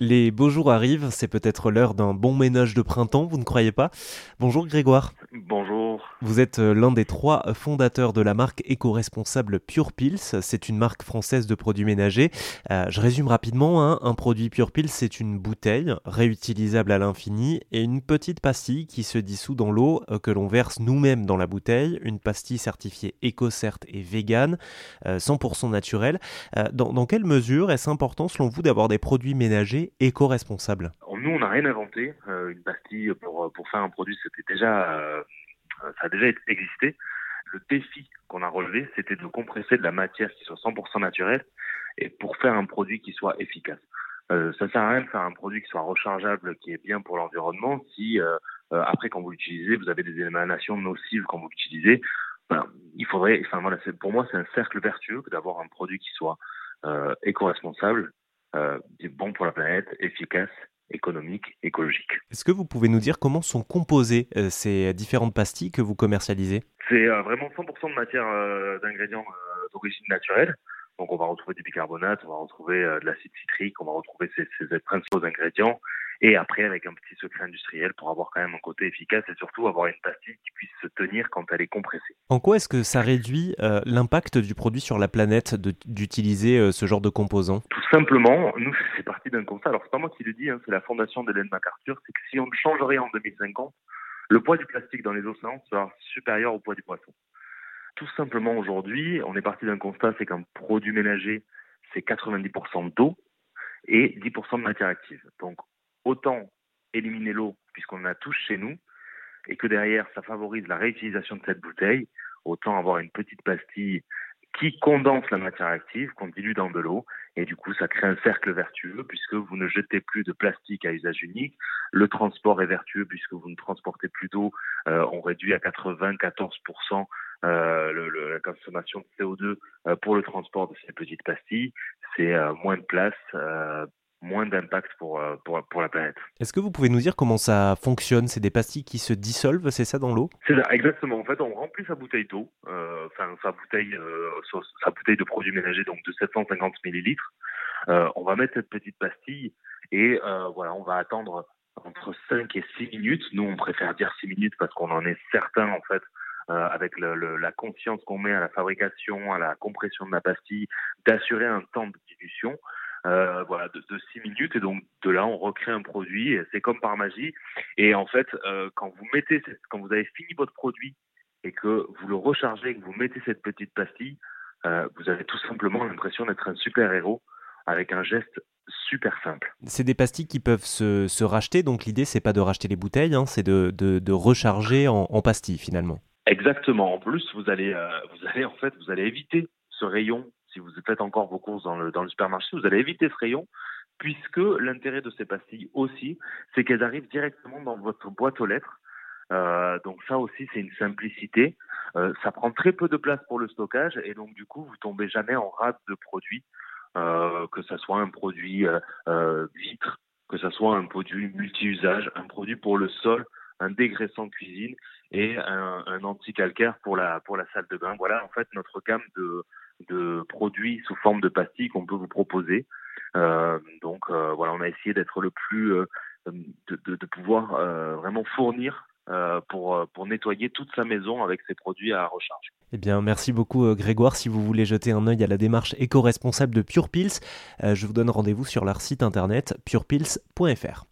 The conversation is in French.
Les beaux jours arrivent, c'est peut-être l'heure d'un bon ménage de printemps, vous ne croyez pas? Bonjour Grégoire. Bonjour. Vous êtes euh, l'un des trois fondateurs de la marque éco-responsable Pure Pills. C'est une marque française de produits ménagers. Euh, je résume rapidement. Hein. Un produit Pure Pills, c'est une bouteille réutilisable à l'infini et une petite pastille qui se dissout dans l'eau euh, que l'on verse nous-mêmes dans la bouteille. Une pastille certifiée éco-cert et vegan, 100% naturelle. Dans, dans quelle mesure est-ce important selon vous d'avoir des produits ménagers éco-responsable Nous, on n'a rien inventé. Euh, une pastille pour, pour faire un produit, c'était déjà, euh, ça a déjà existé. Le défi qu'on a relevé, c'était de compresser de la matière qui soit 100% naturelle et pour faire un produit qui soit efficace. Euh, ça sert à rien de faire un produit qui soit rechargeable, qui est bien pour l'environnement, si euh, après quand vous l'utilisez, vous avez des émanations nocives quand vous l'utilisez. Ben, il faudrait, enfin voilà, pour moi c'est un cercle vertueux d'avoir un produit qui soit éco-responsable, euh, bon pour la planète, efficace, économique, écologique. Est-ce que vous pouvez nous dire comment sont composées euh, ces différentes pastilles que vous commercialisez? C'est euh, vraiment 100% de matière d'ingrédients d'origine naturelle. Donc on va retrouver du bicarbonate, on va retrouver de l'acide citrique, on va retrouver ces, ces principaux ingrédients et après avec un petit secret industriel pour avoir quand même un côté efficace et surtout avoir une pastille qui puisse se tenir quand elle est compressée. En quoi est-ce que ça réduit euh, l'impact du produit sur la planète d'utiliser euh, ce genre de composants Tout simplement, nous c'est parti d'un constat, alors c'est pas moi qui le dis, hein, c'est la fondation d'Hélène MacArthur, c'est que si on ne change rien en 2050, le poids du plastique dans les océans sera supérieur au poids du poisson. Tout simplement aujourd'hui, on est parti d'un constat, c'est qu'un produit ménager, c'est 90% d'eau et 10% de matière active. Donc autant éliminer l'eau puisqu'on en a tous chez nous et que derrière ça favorise la réutilisation de cette bouteille, autant avoir une petite pastille qui condense la matière active, qu'on dilue dans de l'eau, et du coup ça crée un cercle vertueux puisque vous ne jetez plus de plastique à usage unique. Le transport est vertueux puisque vous ne transportez plus d'eau, euh, on réduit à 94% euh, la consommation de CO2 euh, pour le transport de ces petites pastilles. C'est moins de place, moins d'impact pour, euh, pour, pour, la planète. Est-ce que vous pouvez nous dire comment ça fonctionne? C'est des pastilles qui se dissolvent, c'est ça dans l'eau? C'est ça, exactement. En fait, on remplit sa bouteille d'eau, euh, enfin sa bouteille, euh, sa bouteille de produits ménagers, donc de 750 millilitres. Euh, on va mettre cette petite pastille et voilà, on va attendre entre 5 et 6 minutes. Nous, on préfère dire 6 minutes parce qu'on en est certain en fait. avec le, le, la confiance qu'on met à la fabrication, à la compression de la pastille, d'assurer un temps de dilution euh, voilà, de, de 6 minutes. Et donc de là, on recrée un produit. C'est comme par magie. Et en fait, euh, quand vous mettez, quand vous avez fini votre produit et que vous le rechargez, que vous mettez cette petite pastille, euh, vous avez tout simplement l'impression d'être un super héros avec un geste super simple. C'est des pastilles qui peuvent se, se racheter, donc l'idée c'est pas de racheter les bouteilles, hein, c'est de, de, de, recharger en, en pastilles finalement. Exactement. En plus, vous allez, euh, vous allez en fait, vous allez éviter ce rayon vous faites encore vos courses dans le, supermarché, vous allez éviter ce rayon, puisque l'intérêt de ces pastilles aussi, c'est qu'elles arrivent directement dans votre boîte aux lettres. Euh, donc ça aussi, c'est une simplicité. Euh, ça prend très peu de place pour le stockage et donc du coup, vous tombez jamais en rate de produits, euh, que ce soit un produit vitre, que ce soit un produit multi-usage, un produit pour le sol, un dégraissant cuisine et un, un anti-calcaire pour la pour la salle de bain. Voilà en fait notre gamme de de produits sous forme de pastilles qu'on peut vous proposer. Euh, donc euh, voilà, on a essayé d'être le plus, euh, de, pouvoir vraiment fournir pour, pour nettoyer toute sa maison avec ces produits à recharge. Eh bien, merci beaucoup Grégoire. Si vous voulez jeter un œil à la démarche éco-responsable de Pure Pills, je vous donne rendez-vous sur leur site internet purepills.fr.